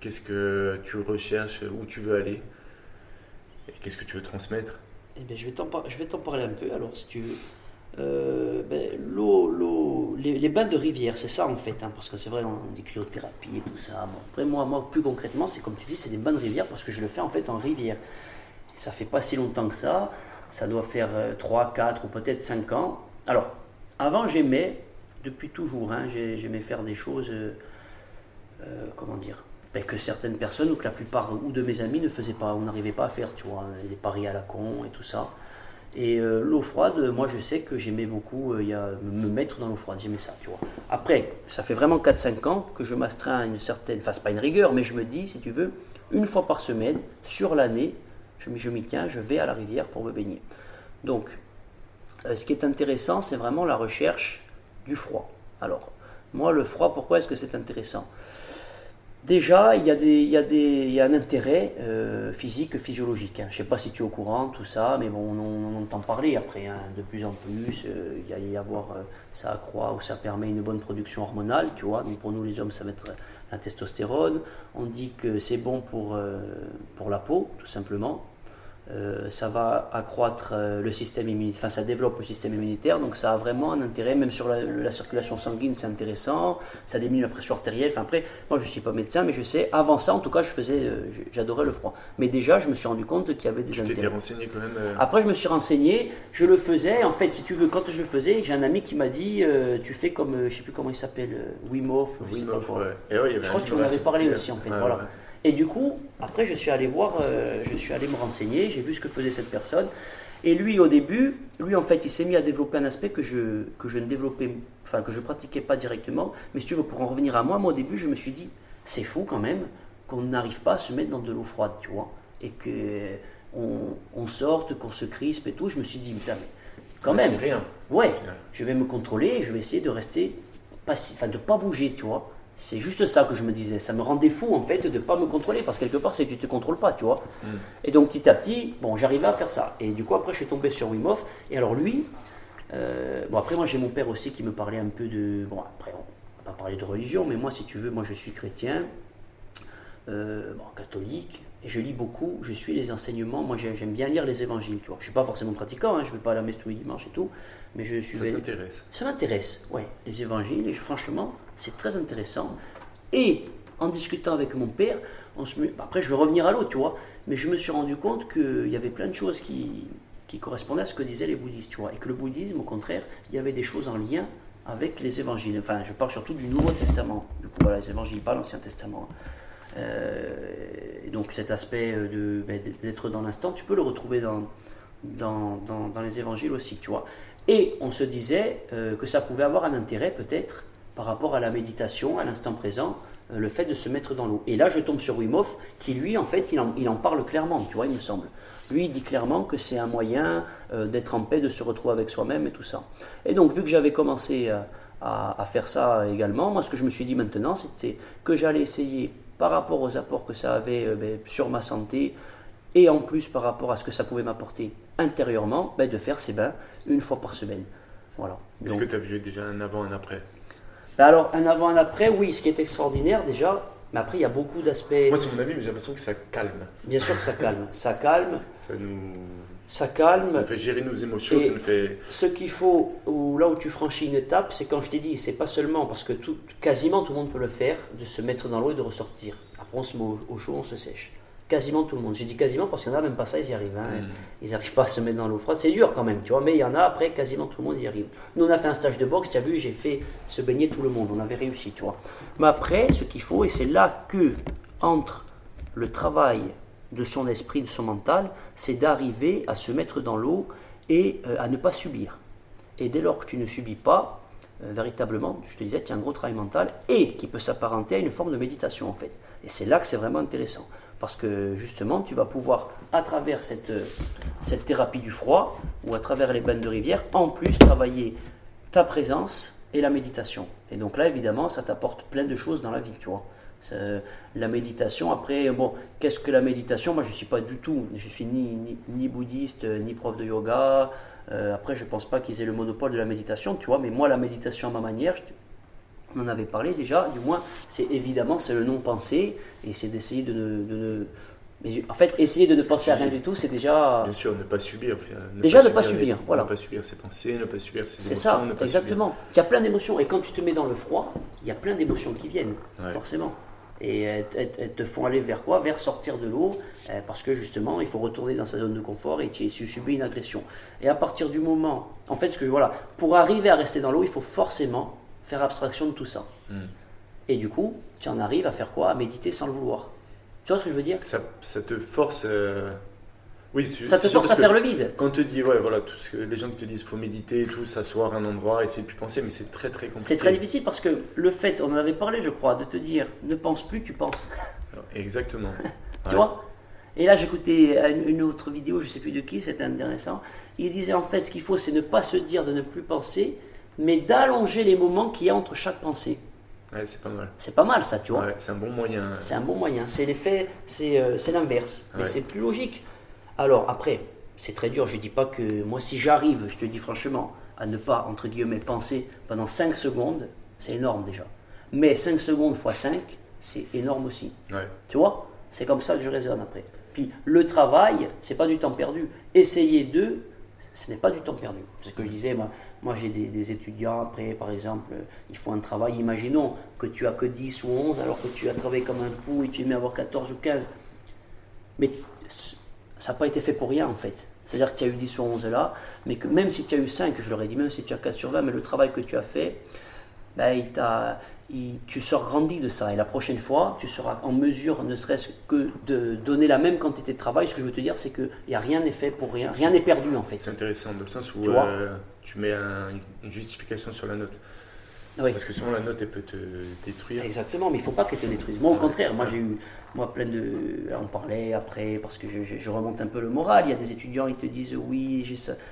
Qu'est-ce que tu recherches? Où tu veux aller? Et qu'est-ce que tu veux transmettre? Eh bien, je vais t'en parler un peu, alors, si tu veux. Euh, ben, l'eau, les, bains de rivière, c'est ça en fait, hein, parce que c'est vrai, on dit cryothérapie et tout ça. Après, moi, moi, plus concrètement, c'est comme tu dis, c'est des bains de rivière parce que je le fais en fait en rivière. Ça fait pas si longtemps que ça, ça doit faire 3, euh, 4 ou peut-être 5 ans. Alors, avant, j'aimais, depuis toujours, hein, j'aimais faire des choses, euh, comment dire, ben, que certaines personnes ou que la plupart ou de mes amis ne faisaient pas, on n'arrivait pas à faire, tu vois, des paris à la con et tout ça. Et euh, l'eau froide, moi je sais que j'aimais beaucoup euh, y a, me mettre dans l'eau froide, j'aimais ça, tu vois. Après, ça fait vraiment 4-5 ans que je m'astreins à une certaine, enfin pas une rigueur, mais je me dis, si tu veux, une fois par semaine, sur l'année, je, je m'y tiens, je vais à la rivière pour me baigner. Donc, euh, ce qui est intéressant, c'est vraiment la recherche du froid. Alors, moi le froid, pourquoi est-ce que c'est intéressant? Déjà, il y, a un intérêt euh, physique, physiologique. Hein. Je ne sais pas si tu es au courant, tout ça, mais bon, on, entend parler après, hein, de plus en plus. Euh, il y a y avoir, euh, ça accroît ou ça permet une bonne production hormonale, tu vois. Donc pour nous, les hommes, ça va être la testostérone. On dit que c'est bon pour, pour la peau, tout simplement. Euh, ça va accroître euh, le système immunitaire, enfin ça développe le système immunitaire, donc ça a vraiment un intérêt, même sur la, circulation sanguine c'est intéressant, ça diminue la pression artérielle, enfin après, moi je ne suis pas médecin, mais je sais, avant ça en tout cas je faisais, euh, j'adorais le froid. Mais déjà je me suis rendu compte qu'il y avait des tu intérêts. renseigné quand même Après je me suis renseigné, je le faisais, en fait si tu veux, quand je le faisais, j'ai un ami qui m'a dit, tu fais comme, je ne sais plus comment il s'appelle, Wim Hof, je, sais pas quoi. je crois que tu en avais parlé aussi en fait, voilà. Et du coup, après, je suis allé voir, euh, je suis allé me renseigner, j'ai vu ce que faisait cette personne. Et lui, au début, lui, en fait, il s'est mis à développer un aspect que je, que je ne développais, enfin, que je pratiquais pas directement. Mais si tu veux, pour en revenir à moi, moi, au début, je me suis dit, c'est fou quand même qu'on n'arrive pas à se mettre dans de l'eau froide, tu vois. Et que on, sorte, qu'on se crispe et tout. Je me suis dit, putain, mais quand même. C'est rien. Ouais, je vais me contrôler, je vais essayer de rester passif, enfin, de pas bouger, tu vois. C'est juste ça que je me disais. Ça me rendait fou en fait de ne pas me contrôler parce que quelque part c'est que tu te contrôles pas, tu vois. Mm. Et donc petit à petit, bon, j'arrivais à faire ça. Et du coup après je suis tombé sur Wim Hof. Et alors lui, euh, bon après moi j'ai mon père aussi qui me parlait un peu de, bon après on va pas parler de religion, mais moi si tu veux, moi je suis chrétien, euh, bon, catholique. Et je lis beaucoup, je suis les enseignements. Moi, j'aime bien lire les évangiles. Tu vois. Je ne suis pas forcément pratiquant, hein, je ne vais pas à la messe tous les dimanches et tout. Mais je suis. Ça t'intéresse Ça m'intéresse, ouais. Les évangiles, et franchement, c'est très intéressant. Et en discutant avec mon père, on se... après, je vais revenir à l'autre, tu vois. Mais je me suis rendu compte qu'il y avait plein de choses qui, qui correspondaient à ce que disaient les bouddhistes, tu vois. Et que le bouddhisme, au contraire, il y avait des choses en lien avec les évangiles. Enfin, je parle surtout du Nouveau Testament. Du coup, voilà, les évangiles, pas l'Ancien Testament. Euh, donc cet aspect de, ben, d'être dans l'instant, tu peux le retrouver dans, dans, dans, les évangiles aussi, tu vois. Et on se disait euh, que ça pouvait avoir un intérêt peut-être par rapport à la méditation, à l'instant présent, euh, le fait de se mettre dans l'eau. Et là, je tombe sur Wim qui lui, en fait, il en, parle clairement, tu vois, il me semble. Lui, il dit clairement que c'est un moyen d'être en paix, de se retrouver avec soi-même et tout ça. Et donc, vu que j'avais commencé à, faire ça également, moi, ce que je me suis dit maintenant, c'était que j'allais essayer par rapport aux apports que ça avait euh, ben, sur ma santé et en plus par rapport à ce que ça pouvait m'apporter intérieurement, ben, de faire ces bains une fois par semaine. Voilà. Est-ce que tu as vu déjà un avant, un après? Ben, Alors, un avant, un après, oui, ce qui est extraordinaire déjà, mais après, il y a beaucoup d'aspects. Moi, c'est mon avis, mais j'ai l'impression que ça calme. Bien sûr que ça calme. Ça calme. Ça nous. Ça calme. Ça nous fait gérer nos émotions. ça nous fait... Ce qu'il faut, ou là où tu franchis une étape, c'est quand je t'ai dit, c'est pas seulement parce que tout, quasiment tout le monde peut le faire, de se mettre dans l'eau et de ressortir. Après, on se met au chaud, on se sèche. Quasiment tout le monde. J'ai dit quasiment parce qu'il y en a même pas ça, ils y arrivent. Hein. Mm. Ils n'arrivent pas à se mettre dans l'eau froide. C'est dur quand même, tu vois. Mais il y en a après, quasiment tout le monde y arrive. Nous, on a fait un stage de boxe, tu as vu, j'ai fait se baigner tout le monde. On avait réussi, tu vois. Mais après, ce qu'il faut, et c'est là que entre le travail de son esprit, de son mental, c'est d'arriver à se mettre dans l'eau et euh, à ne pas subir. Et dès lors que tu ne subis pas, euh, véritablement, je te disais, tu as un gros travail mental et qui peut s'apparenter à une forme de méditation en fait. Et c'est là que c'est vraiment intéressant. Parce que justement, tu vas pouvoir, à travers cette, cette thérapie du froid ou à travers les bains de rivière, en plus travailler ta présence et la méditation. Et donc là, évidemment, ça t'apporte plein de choses dans la vie, tu vois. La méditation, après, bon, qu'est-ce que la méditation? Moi, je ne suis pas du tout, je suis ni, ni, bouddhiste, ni prof de yoga. Euh, après, je ne pense pas qu'ils aient le monopole de la méditation, tu vois, mais moi, la méditation à ma manière, on en avait parlé déjà, du moins, c'est évidemment, c'est le non-penser, et c'est d'essayer de ne... en fait, essayer de ne penser à rien du tout, c'est déjà. Bien sûr, ne pas subir. déjà, ne pas subir, voilà. Ne pas subir ses pensées, ne pas subir ses émotions. C'est ça, exactement. Il y a plein d'émotions, et quand tu te mets dans le froid, il y a plein d'émotions qui viennent, forcément. Et elles, te font aller vers quoi? Vers sortir de l'eau, euh, parce que justement, il faut retourner dans sa zone de confort et tu subis une agression. Et à partir du moment, en fait, ce que voilà, pour arriver à rester dans l'eau, il faut forcément faire abstraction de tout ça. Hmm. Et du coup, tu en arrives à faire quoi? À méditer sans le vouloir. Tu vois ce que je veux dire? Ça, ça, te force. Euh, oui, ça te force à faire le vide. Quand on te dit, ouais, voilà, tout ce que les gens qui te disent, faut méditer, tout, s'asseoir à un endroit, essayer de plus penser, mais c'est très très compliqué. C'est très difficile parce que le fait, on en avait parlé, je crois, de te dire, ne pense plus, tu penses. Exactement. tu vois? Et là, j'écoutais une autre vidéo, je sais plus de qui, c'était intéressant. Il disait en fait, ce qu'il faut, c'est ne pas se dire de ne plus penser, mais d'allonger les moments qu'il y a entre chaque pensée. Ouais, c'est pas mal. C'est pas mal ça, tu vois. c'est un bon moyen. C'est un bon moyen. C'est l'effet, c'est euh, l'inverse. Mais c'est plus logique. Alors après, c'est très dur, je ne dis pas que moi si j'arrive, je te dis franchement, à ne pas, entre guillemets, penser pendant 5 secondes, c'est énorme déjà. Mais 5 secondes x 5, c'est énorme aussi. Tu vois? C'est comme ça que je raisonne après. Puis le travail, c'est pas du temps perdu. Essayer de, ce n'est pas du temps perdu. C'est ce que je disais, moi, moi j'ai des, des, étudiants, après par exemple, ils font un travail, imaginons que tu as que 10 ou 11 alors que tu as travaillé comme un fou et tu aimais avoir 14 ou 15. Mais ça n'a pas été fait pour rien en fait. C'est-à-dire que tu as eu 10 sur 11 là, mais que même si tu as eu 5, je leur ai dit, même si tu as 4 sur 20, mais le travail que tu as fait, ben, il tu sors grandi de ça. Et la prochaine fois, tu seras en mesure, ne serait-ce que de donner la même quantité de travail. Ce que je veux te dire, c'est qu'il n'y a rien n'est fait pour rien. Rien n'est perdu en fait. C'est intéressant, dans le sens où tu, euh, tu mets une justification sur la note. Parce que sinon la note elle peut te détruire. Exactement, mais il ne faut pas qu'elle te détruise. Moi au contraire, moi j'ai eu, moi plein de, on parlait après parce que je, remonte un peu le moral. Il y a des étudiants ils te disent oui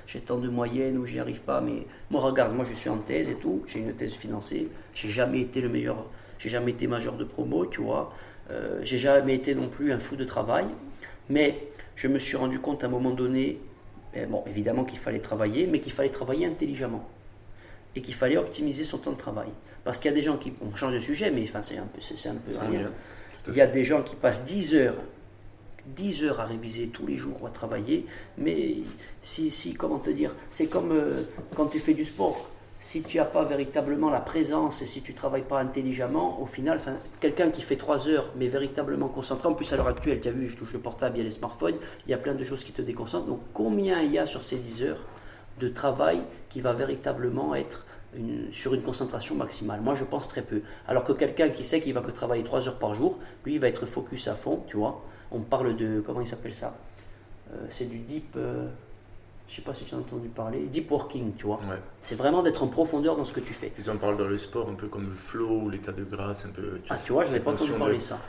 j'ai tant de moyenne ou j'y arrive pas, mais moi regarde, moi je suis en thèse et tout, j'ai une thèse financée, j'ai jamais été le meilleur, j'ai jamais été majeur de promo, tu vois, euh, j'ai jamais été non plus un fou de travail, mais je me suis rendu compte à un moment donné, bon évidemment qu'il fallait travailler, mais qu'il fallait travailler intelligemment et qu'il fallait optimiser son temps de travail. Parce qu'il y a des gens qui. On change de sujet, mais enfin, c'est un peu, c'est un peu rien. Il y a des gens qui passent 10 heures, 10 heures à réviser tous les jours ou à travailler, mais si, si comment te dire, c'est comme euh, quand tu fais du sport. Si tu n'as pas véritablement la présence et si tu ne travailles pas intelligemment, au final, quelqu'un qui fait 3 heures, mais véritablement concentré, en plus à l'heure actuelle, tu as vu, je touche le portable, il y a les smartphones, il y a plein de choses qui te déconcentrent. Donc combien il y a sur ces 10 heures de travail qui va véritablement être sur une concentration maximale? Moi, je pense très peu. Alors que quelqu'un qui sait qu'il va que travailler 3 heures par jour, lui, il va être focus à fond, tu vois. On parle de, comment il s'appelle ça? Euh, C'est du deep, euh, je sais pas si tu as entendu parler, deep working, tu vois. C'est vraiment d'être en profondeur dans ce que tu fais. Ils en parlent dans le sport, un peu comme le flow ou l'état de grâce, un peu. Tu ah, tu vois, je n'avais pas entendu parler de ça.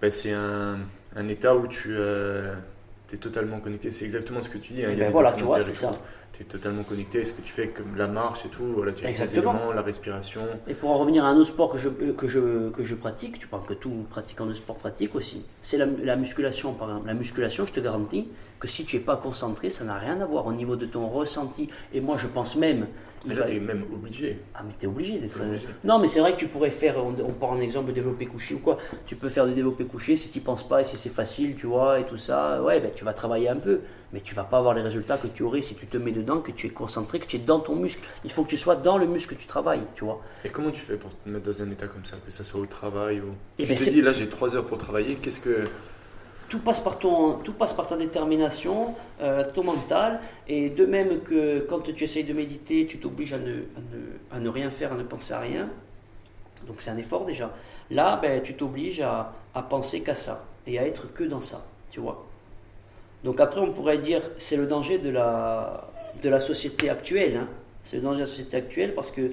Ben, c'est un, un, état où tu euh, es totalement connecté. C'est exactement ce que tu dis. Hein. Ben voilà, tu vois, c'est ça tu es totalement connecté à ce que tu fais, comme la marche et tout, voilà, tu as Exactement. la respiration. Et pour en revenir à un autre sport que je, que je, que je pratique, tu parles que tout pratiquant de sport pratique aussi, c'est la, la, musculation par exemple. La musculation, je te garantis que si tu n'es pas concentré, ça n'a rien à voir au niveau de ton ressenti. Et moi, je pense même mais là, tu es même obligé. Ah, mais tu es obligé d'être. Non, mais c'est vrai que tu pourrais faire, on, on prend un exemple de développé couché ou quoi. Tu peux faire du développé couché si tu penses pas et si c'est facile, tu vois, et tout ça. Ouais, ben, tu vas travailler un peu. Mais tu vas pas avoir les résultats que tu aurais si tu te mets dedans, que tu es concentré, que tu es dans ton muscle. Il faut que tu sois dans le muscle que tu travailles, tu vois. Et comment tu fais pour te mettre dans un état comme ça, que ça soit au travail ou. Et eh je ben, te dis, là, j'ai trois heures pour travailler. Qu'est-ce que tout passe par, ton, tout passe par ta détermination, euh, ton mental, et de même que quand tu essayes de méditer, tu t'obliges à ne, à, ne, rien faire, à ne penser à rien. Donc c'est un effort déjà. Là, ben, tu t'obliges à, à penser qu'à ça, et à être que dans ça, tu vois. Donc après, on pourrait dire, c'est le danger de la, de la société actuelle. Hein. C'est le danger de la société actuelle parce que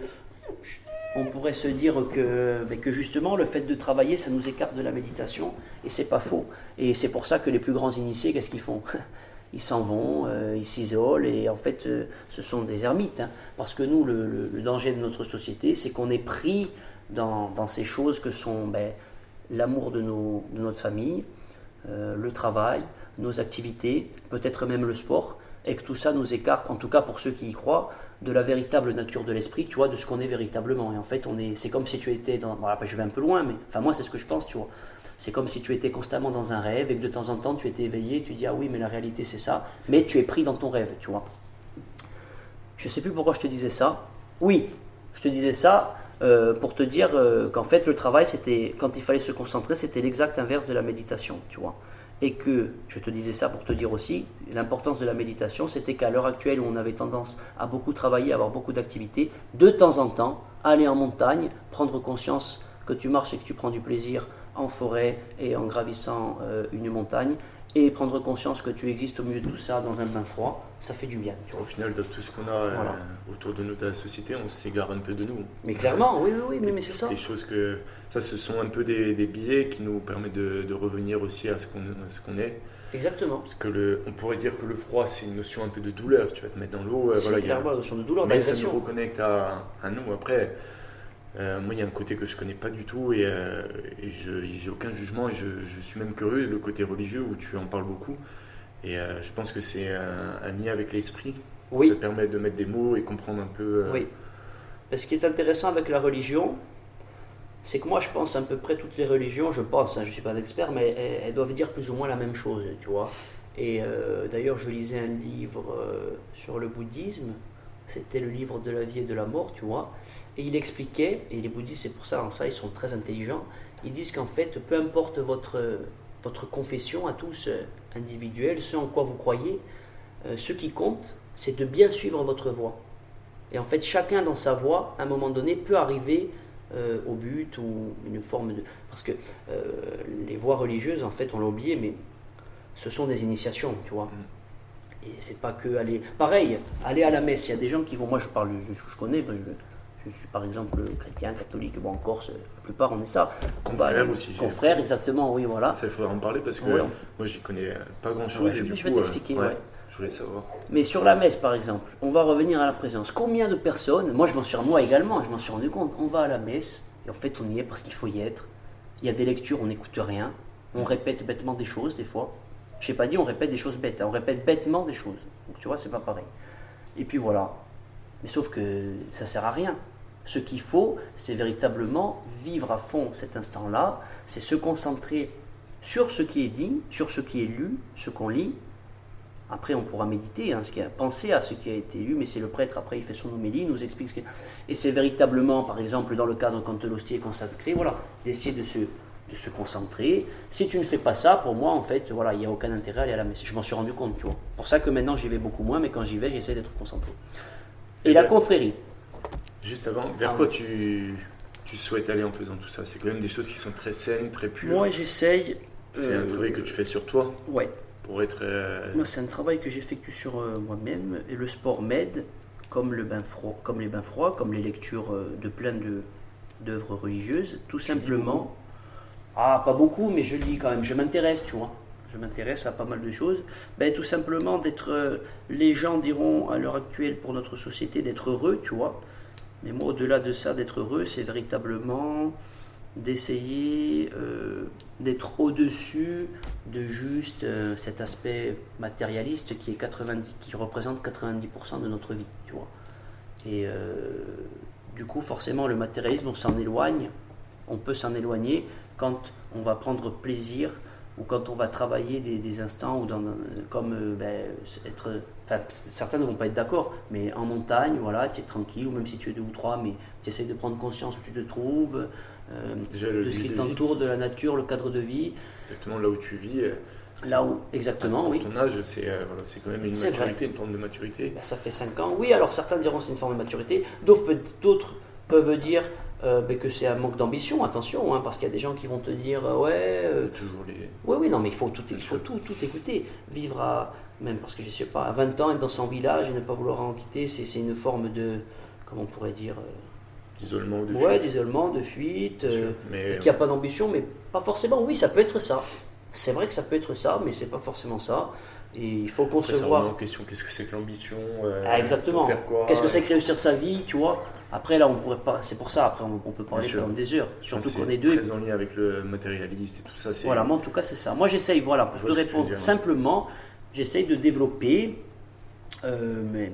on pourrait se dire que, ben, que justement le fait de travailler, ça nous écarte de la méditation, et c'est pas faux. Et c'est pour ça que les plus grands initiés, qu'est-ce qu'ils font? Ils s'en vont, euh, ils s'isolent, et en fait, euh, ce sont des ermites. hein. parce que nous, le, danger de notre société, c'est qu'on est pris dans, dans ces choses que sont ben, l'amour de, de notre famille, euh, le travail, nos activités, peut-être même le sport, et que tout ça nous écarte, en tout cas pour ceux qui y croient, de la véritable nature de l'esprit, tu vois, de ce qu'on est véritablement. Et en fait, on est, c'est comme si tu étais dans. Voilà, je vais un peu loin, mais enfin moi c'est ce que je pense, tu vois. C'est comme si tu étais constamment dans un rêve et que de temps en temps tu étais éveillé, tu dis ah oui mais la réalité c'est ça, mais tu es pris dans ton rêve, tu vois. Je sais plus pourquoi je te disais ça. Oui, je te disais ça euh, pour te dire euh, qu'en fait le travail c'était quand il fallait se concentrer c'était l'exact inverse de la méditation, tu vois. Et que je te disais ça pour te dire aussi l'importance de la méditation, c'était qu'à l'heure actuelle où on avait tendance à beaucoup travailler, à avoir beaucoup d'activités, de temps en temps aller en montagne, prendre conscience que tu marches et que tu prends du plaisir en forêt et en gravissant euh, une montagne, et prendre conscience que tu existes au milieu de tout ça dans un bain froid, ça fait du bien. Au final, de tout ce qu'on a euh, autour de nous, de la société, on s'égare un peu de nous. Mais clairement, oui, oui, oui, mais, mais c'est ça. Des choses que. Ça, ce sont un peu des, des billets qui nous permettent de, de revenir aussi à ce qu'on qu'on est. Exactement. Parce que le, on pourrait dire que le froid, c'est une notion un peu de douleur. Tu vas te mettre dans l'eau. euh, voilà, il y a- la notion de douleur, Mais ça nous reconnecte à, à nous. Après, euh, moi, il y a un côté que je connais pas du tout et, euh, et je j'ai aucun jugement et je, je suis même curieux. Le côté religieux où tu en parles beaucoup. Et euh, je pense que c'est un, un lien avec l'esprit. Oui. Ça permet de mettre des mots et comprendre un peu. Oui. Ce qui est intéressant avec la religion, c'est que moi je pense à peu près toutes les religions, je pense, hein, je ne suis pas un expert, mais elles, elles doivent dire plus ou moins la même chose, tu vois. Et d'ailleurs, je lisais un livre sur le bouddhisme, c'était le livre de la vie et de la mort, tu vois. Et il expliquait, et les bouddhistes, c'est pour ça, en ça, ils sont très intelligents, ils disent qu'en fait, peu importe votre, votre confession à tous euh, individuelle, ce en quoi vous croyez, euh, ce qui compte, c'est de bien suivre votre voie. Et en fait, chacun dans sa voie, à un moment donné, peut arriver euh, au but ou une forme de. Parce que euh, les voies religieuses, en fait, on l'a oublié, mais ce sont des initiations, tu vois. Et c'est pas que aller. Pareil, aller à la messe, il y a des gens qui vont. Moi, je parle, je, je connais, je, suis par exemple chrétien, catholique, bon, en Corse, la plupart, on est ça. Confrère aller- aussi, Confrère, exactement, oui, voilà. Ça, il faudra en parler parce que Ouais. moi, j'y connais pas grand Ouais, chose. je- vais coup, t'expliquer, ouais. Je voulais savoir. Mais sur la messe, par exemple, on va revenir à la présence. Combien de personnes, moi je m'en suis moi également, je m'en suis rendu compte, on va à la messe, et en fait on y est parce qu'il faut y être. Il y a des lectures, on n'écoute rien, on répète bêtement des choses des fois. Je n'ai pas dit on répète des choses bêtes, hein, on répète bêtement des choses. Donc tu vois, c'est pas pareil. Et puis voilà. Mais sauf que ça sert à rien. Ce qu'il faut, c'est véritablement vivre à fond cet instant-là, c'est se concentrer sur ce qui est dit, sur ce qui est lu, ce qu'on lit, après, on pourra méditer, hein, ce qui a, penser à ce qui a été lu, mais c'est le prêtre, après, il fait son homélie, il nous explique ce qu'il Et c'est véritablement, par exemple, dans le cadre quand l'hostie est consacré, voilà, d'essayer de se, de se concentrer. Si tu ne fais pas ça, pour moi, en fait, voilà, il n'y a aucun intérêt à aller à la messe. Je m'en suis rendu compte, tu vois. pour ça que maintenant, j'y vais beaucoup moins, mais quand j'y vais, j'essaie d'être concentré. Et Et la confrérie. Juste avant, vers Ah quoi oui. tu, tu souhaites aller en faisant tout ça? C'est quand même des choses qui sont très saines, très pures. Moi, j'essaye. c'est un euh, travail que tu fais sur toi? Ouais, pour être. euh, Moi, c'est un travail que j'effectue sur euh, moi-même et le sport m'aide, comme le bain froid, comme les bains froids, comme les lectures de plein de d'œuvres religieuses, tout simplement. Ah, pas beaucoup, mais je lis quand même. Je m'intéresse, tu vois. Je m'intéresse à pas mal de choses. Ben, tout simplement d'être. euh, les gens diront à l'heure actuelle pour notre société d'être heureux, tu vois. Mais moi, au-delà de ça, d'être heureux, c'est véritablement d'essayer euh, d'être au-dessus de juste euh, cet aspect matérialiste qui, est 90, qui représente 90% de notre vie, tu vois. Et euh, du coup, forcément, le matérialisme, on s'en éloigne, on peut s'en éloigner quand on va prendre plaisir ou quand on va travailler des, des instants ou dans, comme euh, ben, être enfin certains ne vont pas être d'accord mais en montagne voilà tu es tranquille ou même si tu es deux ou trois mais tu essayes de prendre conscience où tu te trouves euh, de ce qui t'entoure de la nature le cadre de vie Exactement là où tu vis. euh, là où exactement oui Ton âge, c'est euh, voilà, c'est quand même une C'est vrai. maturité, une forme de maturité. Ben, ça fait 5 ans. Oui, alors certains diront c'est une forme de maturité. D'autres peuvent dire euh, que c'est un manque d'ambition. Attention, hein, parce qu'il y a des gens qui vont te dire euh, ouais, euh, Toujours les. oui, oui, non, mais il faut tout, il faut tout, tout écouter. Vivre à, même parce que je sais pas, à 20 ans, être dans son village et ne pas vouloir en quitter, c'est une forme de, comment on pourrait dire, D'isolement ou de Ouais, fuite. d'isolement, de fuite, Mais qui a pas d'ambition, mais pas forcément. Oui, ça peut être ça. C'est vrai que ça peut être ça, mais c'est pas forcément ça. Et il faut concevoir. en question qu'est-ce que c'est que l'ambition euh, Ah, exactement. faut faire quoi Qu'est-ce que c'est que réussir sa vie, tu vois Après, là, on pourrait pas. C'est pour ça. Après, on, on peut parler pendant des heures. Surtout c'est qu'on est deux. Très en lien avec le matérialiste et tout ça. c'est- Voilà, moi en tout cas, c'est ça. Moi, j'essaye, voilà, Je je veux répondre simplement, j'essaye de développer euh, mais,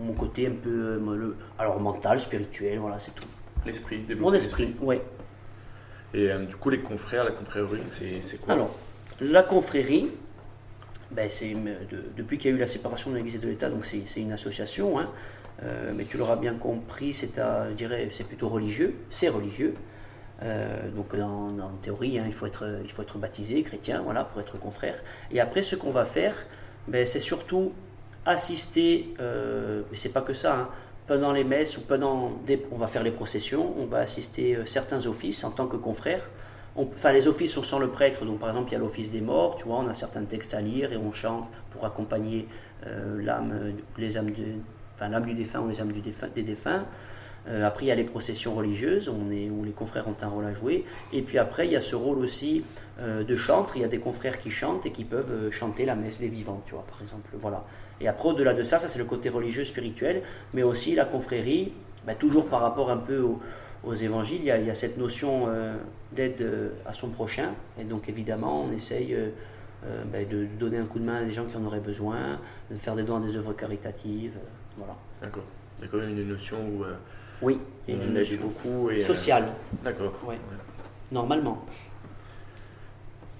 mon côté un peu. euh, le- alors, mental, spirituel, voilà, c'est tout. L'esprit, Mon développer esprit, ouais. Et euh, du coup, les confrères, la confrérie, c'est c'est quoi? Alors, la confrérie, ben, de- depuis qu'il y a eu la séparation de l'Église et de l'État, donc c'est une association, hein. Euh, mais tu l'auras bien compris, c'est plutôt religieux, c'est religieux. Euh, donc en, en théorie, hein, il, faut être, il faut être baptisé, chrétien, voilà, pour être confrère. Et après, ce qu'on va faire, ben, c'est surtout assister, euh, mais c'est pas que ça, hein, pendant les messes ou pendant des, on va faire les processions, on va assister euh, certains offices en tant que confrère. Enfin, les offices sont sans le prêtre, donc par exemple, il y a l'office des morts, tu vois, on a certains textes à lire et on chante pour accompagner euh, l'âme, les âmes enfin, l'âme du défunt ou les âmes des défunts. Euh, après, il y a les processions religieuses on est, où les confrères ont un rôle à jouer. Et puis après, il y a ce rôle aussi euh, de chantre. Il y a des confrères qui chantent et qui peuvent chanter la messe des vivants, tu vois, par exemple. Voilà. Et après, au-delà de ça, ça c'est le côté religieux, spirituel, mais aussi la confrérie, bah, toujours par rapport un peu au- aux évangiles, il y a, il y a cette notion euh, d'aide euh, à son prochain. Et donc, évidemment, on essaye euh, bah, de donner un coup de main à des gens qui en auraient besoin, de faire des dons à des œuvres caritatives. voilà. D'accord. Il y a quand même une notion où Oui, il y a on une notion beaucoup. Et, sociale, D'accord. Ouais. normalement.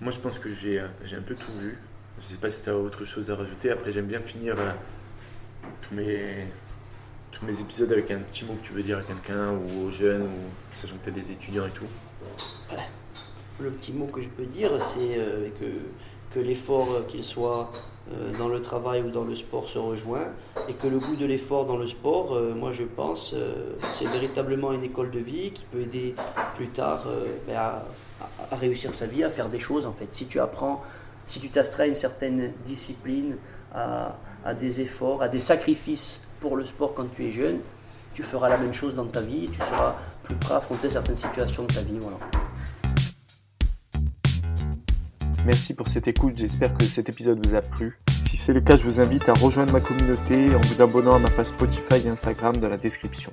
Moi, je pense que j'ai un peu tout vu. Je sais pas si tu as autre chose à rajouter. Après, j'aime bien finir tous, mes, tous mes épisodes avec un petit mot que tu veux dire à quelqu'un ou aux jeunes, ou sachant que tu as des étudiants et tout. Le petit mot que je peux dire, c'est euh, que, que l'effort, euh, qu'il soit euh, dans le travail ou dans le sport, se rejoint. Et que le goût de l'effort dans le sport, moi je pense, c'est véritablement une école de vie qui peut aider plus tard ben, à, réussir sa vie, à faire des choses en fait. Si tu apprends, si tu t'astreins une certaine discipline, à des efforts, à des sacrifices pour le sport quand tu es jeune, tu feras la même chose dans ta vie tu seras plus prêt à affronter certaines situations de ta vie. Voilà. Merci pour cette écoute, j'espère que cet épisode vous a plu. Si c'est le cas, je vous invite à rejoindre ma communauté en vous abonnant à ma page Spotify et Instagram dans la description.